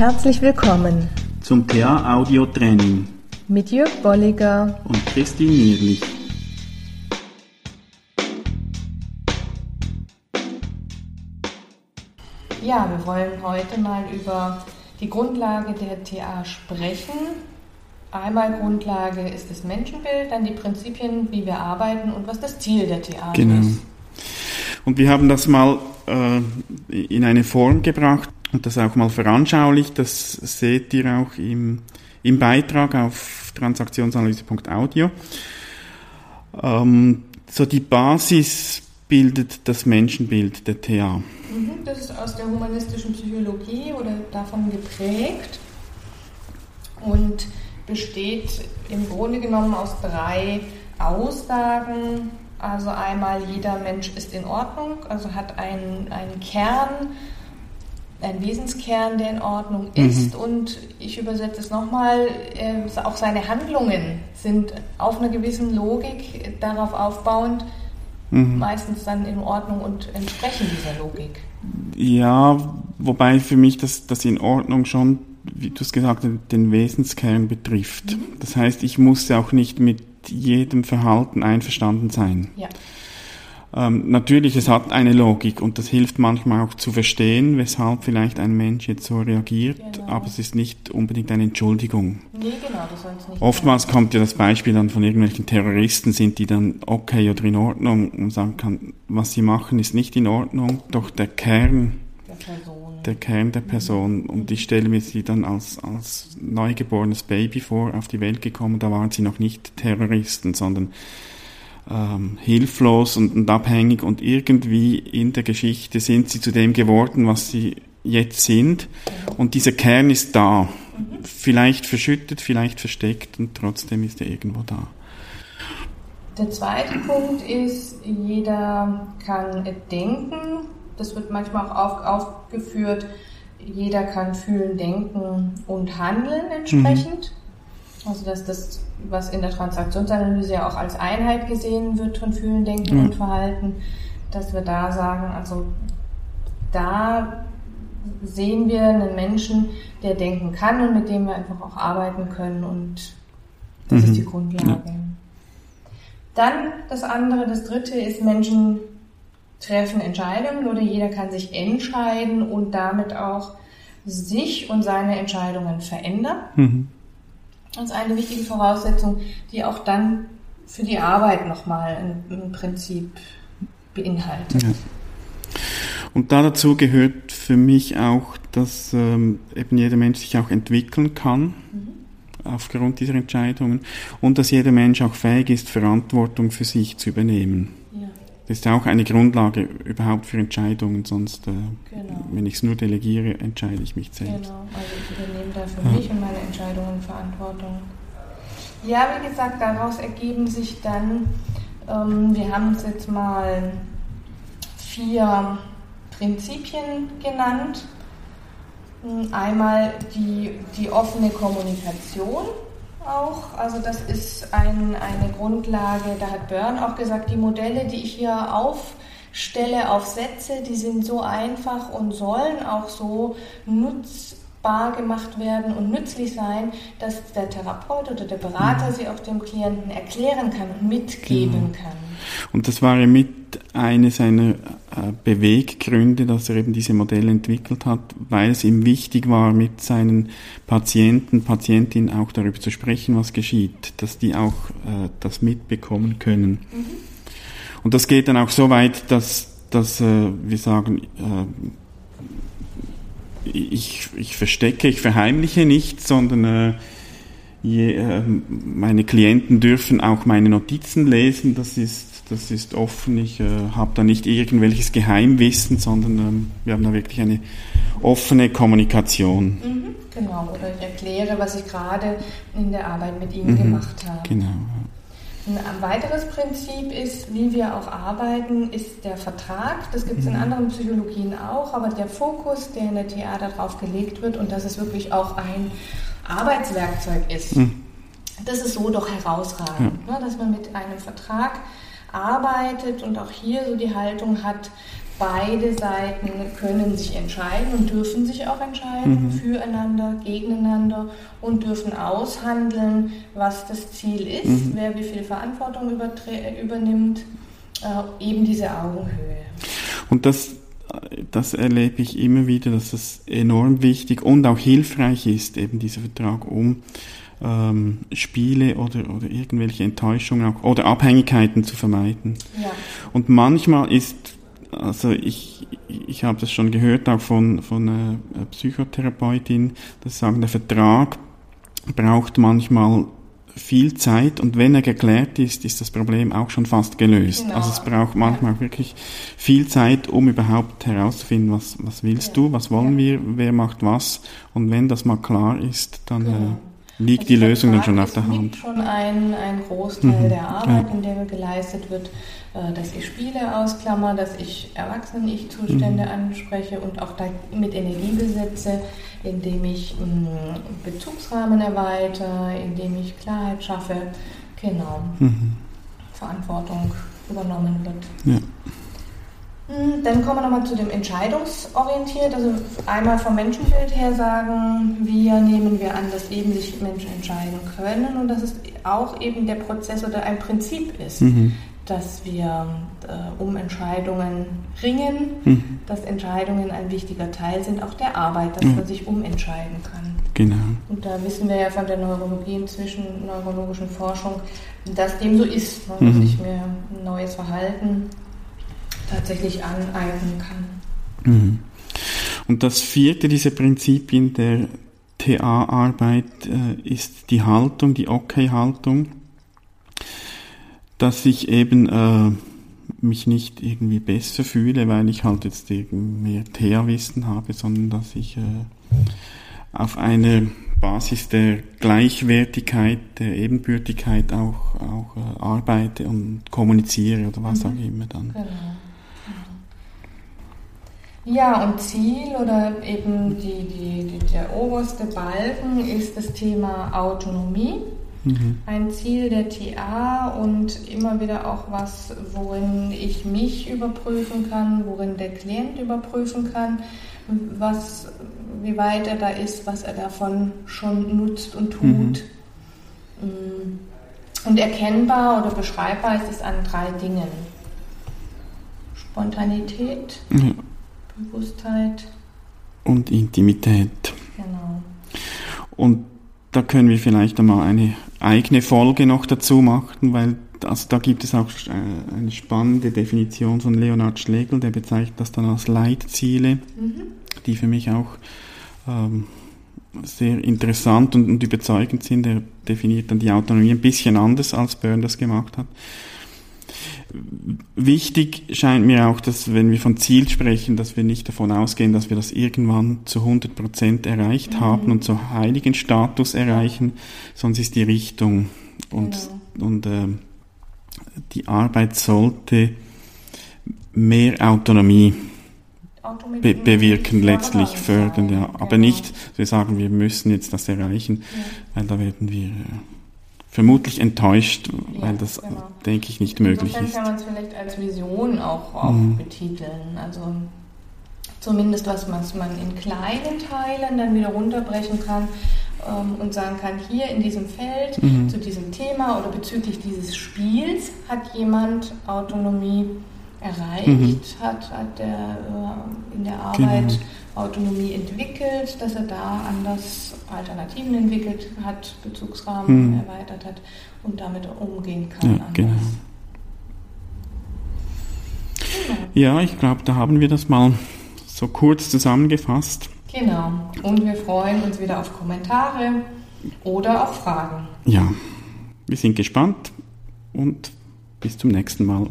Herzlich willkommen zum TA Audio Training mit Jörg Bolliger und Christine Nierlich. Ja, wir wollen heute mal über die Grundlage der TA sprechen. Einmal Grundlage ist das Menschenbild, dann die Prinzipien, wie wir arbeiten und was das Ziel der TA genau. ist. Und wir haben das mal äh, in eine Form gebracht und das auch mal veranschaulicht. Das seht ihr auch im, im Beitrag auf transaktionsanalyse.audio. Ähm, so die Basis bildet das Menschenbild der TA. Mhm, das ist aus der humanistischen Psychologie oder davon geprägt und besteht im Grunde genommen aus drei Aussagen. Also einmal jeder Mensch ist in Ordnung, also hat einen, einen Kern, ein Wesenskern, der in Ordnung ist. Mhm. Und ich übersetze es nochmal, äh, auch seine Handlungen sind auf einer gewissen Logik darauf aufbauend, mhm. meistens dann in Ordnung und entsprechen dieser Logik. Ja, wobei für mich das, das in Ordnung schon, wie du es gesagt hast, den Wesenskern betrifft. Mhm. Das heißt, ich muss auch nicht mit jedem Verhalten einverstanden sein. Ja. Ähm, natürlich, es hat eine Logik und das hilft manchmal auch zu verstehen, weshalb vielleicht ein Mensch jetzt so reagiert, genau. aber es ist nicht unbedingt eine Entschuldigung. Nee, genau, das soll es nicht Oftmals sein. kommt ja das Beispiel dann von irgendwelchen Terroristen, sind die dann okay oder in Ordnung und sagen kann, was sie machen ist nicht in Ordnung, doch der Kern der Person, der, Kern der Person mhm. und ich stelle mir sie dann als, als neugeborenes Baby vor, auf die Welt gekommen, da waren sie noch nicht Terroristen, sondern ähm, hilflos und, und abhängig und irgendwie in der Geschichte sind sie zu dem geworden, was sie jetzt sind. Und dieser Kern ist da. Vielleicht verschüttet, vielleicht versteckt und trotzdem ist er irgendwo da. Der zweite Punkt ist, jeder kann denken. Das wird manchmal auch auf, aufgeführt. Jeder kann fühlen, denken und handeln entsprechend. Also dass das was in der Transaktionsanalyse ja auch als Einheit gesehen wird von Fühlen, Denken mhm. und Verhalten, dass wir da sagen, also da sehen wir einen Menschen, der denken kann und mit dem wir einfach auch arbeiten können und das mhm. ist die Grundlage. Ja. Dann das andere, das dritte ist Menschen treffen Entscheidungen oder jeder kann sich entscheiden und damit auch sich und seine Entscheidungen verändern. Mhm. Das ist eine wichtige Voraussetzung, die auch dann für die Arbeit nochmal im Prinzip beinhaltet. Ja. Und da dazu gehört für mich auch, dass ähm, eben jeder Mensch sich auch entwickeln kann mhm. aufgrund dieser Entscheidungen und dass jeder Mensch auch fähig ist, Verantwortung für sich zu übernehmen. Das ist auch eine Grundlage überhaupt für Entscheidungen, sonst, äh, genau. wenn ich es nur delegiere, entscheide ich mich selbst. Genau, also ich übernehme da für ja. mich und meine Entscheidungen Verantwortung. Ja, wie gesagt, daraus ergeben sich dann, ähm, wir haben es jetzt mal vier Prinzipien genannt. Einmal die, die offene Kommunikation auch. Also das ist ein, eine Grundlage, da hat Byrne auch gesagt, die Modelle, die ich hier aufstelle, aufsetze, die sind so einfach und sollen auch so nutzbar gemacht werden und nützlich sein, dass der Therapeut oder der Berater mhm. sie auch dem Klienten erklären kann und mitgeben genau. kann. Und das war mit eine seiner äh, Beweggründe, dass er eben diese Modelle entwickelt hat, weil es ihm wichtig war, mit seinen Patienten, Patientinnen auch darüber zu sprechen, was geschieht, dass die auch äh, das mitbekommen können. Mhm. Und das geht dann auch so weit, dass, dass äh, wir sagen, äh, ich, ich verstecke, ich verheimliche nicht, sondern äh, je, äh, meine Klienten dürfen auch meine Notizen lesen. Das ist das ist offen. Ich äh, habe da nicht irgendwelches Geheimwissen, sondern ähm, wir haben da wirklich eine offene Kommunikation. Mhm, genau, oder ich erkläre, was ich gerade in der Arbeit mit Ihnen mhm, gemacht habe. Genau. Ein weiteres Prinzip ist, wie wir auch arbeiten, ist der Vertrag. Das gibt es in mhm. anderen Psychologien auch, aber der Fokus, der in der TA darauf gelegt wird und dass es wirklich auch ein Arbeitswerkzeug ist, mhm. das ist so doch herausragend, ja. ne, dass man mit einem Vertrag arbeitet und auch hier so die Haltung hat, beide Seiten können sich entscheiden und dürfen sich auch entscheiden mhm. füreinander, gegeneinander und dürfen aushandeln, was das Ziel ist, mhm. wer wie viel Verantwortung übernimmt, äh, eben diese Augenhöhe. Und das, das erlebe ich immer wieder, dass es enorm wichtig und auch hilfreich ist, eben dieser Vertrag, um ähm, Spiele oder, oder irgendwelche Enttäuschungen auch, oder Abhängigkeiten zu vermeiden. Ja. Und manchmal ist, also ich, ich habe das schon gehört, auch von, von einer Psychotherapeutin, dass sagen, der Vertrag braucht manchmal viel Zeit und wenn er geklärt ist, ist das Problem auch schon fast gelöst. Genau. Also es braucht manchmal ja. wirklich viel Zeit, um überhaupt herauszufinden, was, was willst ja. du, was wollen ja. wir, wer macht was und wenn das mal klar ist, dann genau. äh, liegt also die Lösung dann schon auf der Hand. Es schon ein, ein Großteil mhm. der Arbeit, ja. in der geleistet wird, äh, dass ich Spiele ausklammer, dass ich Erwachsenen-Ich-Zustände mhm. anspreche und auch mit Energie besetze, indem ich einen Bezugsrahmen erweitere, indem ich Klarheit schaffe. Genau. Mhm. Verantwortung übernommen wird. Ja. Hm, dann kommen wir nochmal zu dem entscheidungsorientiert. Also einmal vom Menschenbild her sagen, wir nehmen wir an, dass eben sich Menschen entscheiden können und dass es auch eben der Prozess oder ein Prinzip ist, mhm. dass wir äh, um Entscheidungen ringen, mhm. dass Entscheidungen ein wichtiger Teil sind, auch der Arbeit, dass mhm. man sich umentscheiden kann. Genau. Und da wissen wir ja von der Neurologie inzwischen, neurologischen Forschung, dass dem so ist, ne, dass mhm. ich mir ein neues Verhalten tatsächlich aneignen kann. Mhm. Und das vierte dieser Prinzipien der TA-Arbeit äh, ist die Haltung, die Okay-Haltung, dass ich eben äh, mich nicht irgendwie besser fühle, weil ich halt jetzt mehr TA-Wissen habe, sondern dass ich äh, auf einer Basis der Gleichwertigkeit, der Ebenbürtigkeit auch, auch äh, arbeite und kommuniziere oder was mhm. auch immer dann. Genau. Ja, und Ziel oder eben die, die, die, der oberste Balken ist das Thema Autonomie. Mhm. Ein Ziel der TA und immer wieder auch was, worin ich mich überprüfen kann, worin der Klient überprüfen kann, was, wie weit er da ist, was er davon schon nutzt und tut. Mhm. Mm. Und erkennbar oder beschreibbar ist es an drei Dingen. Spontanität, mhm. Bewusstheit. Und Intimität. Genau. Und da können wir vielleicht einmal eine eigene Folge noch dazu machen, weil also da gibt es auch äh, eine spannende Definition von Leonhard Schlegel, der bezeichnet das dann als Leitziele, mhm. die für mich auch ähm, sehr interessant und, und überzeugend sind. Er definiert dann die Autonomie ein bisschen anders, als Byrne das gemacht hat. Wichtig scheint mir auch, dass wenn wir von Ziel sprechen, dass wir nicht davon ausgehen, dass wir das irgendwann zu 100 Prozent erreicht mhm. haben und zu heiligen Status erreichen, sonst ist die Richtung und, genau. und äh, die Arbeit sollte mehr Autonomie be bewirken, letztlich fördern, ja. Aber nicht, wir sagen, wir müssen jetzt das erreichen, ja. weil da werden wir äh, vermutlich enttäuscht, ja, weil das, genau. denke ich, nicht möglich ist. kann man es vielleicht als Vision auch, auch mhm. betiteln. Also zumindest was, was man in kleinen Teilen dann wieder runterbrechen kann ähm, und sagen kann, hier in diesem Feld mhm. zu diesem Thema oder bezüglich dieses Spiels hat jemand Autonomie erreicht, mhm. hat, hat der, äh, in der Arbeit genau. Autonomie entwickelt, dass er da anders Alternativen entwickelt hat, Bezugsrahmen mhm. erweitert hat und damit umgehen kann. Ja, genau. genau. Ja, ich glaube, da haben wir das mal so kurz zusammengefasst. Genau. Und wir freuen uns wieder auf Kommentare oder auf Fragen. Ja, wir sind gespannt und bis zum nächsten Mal.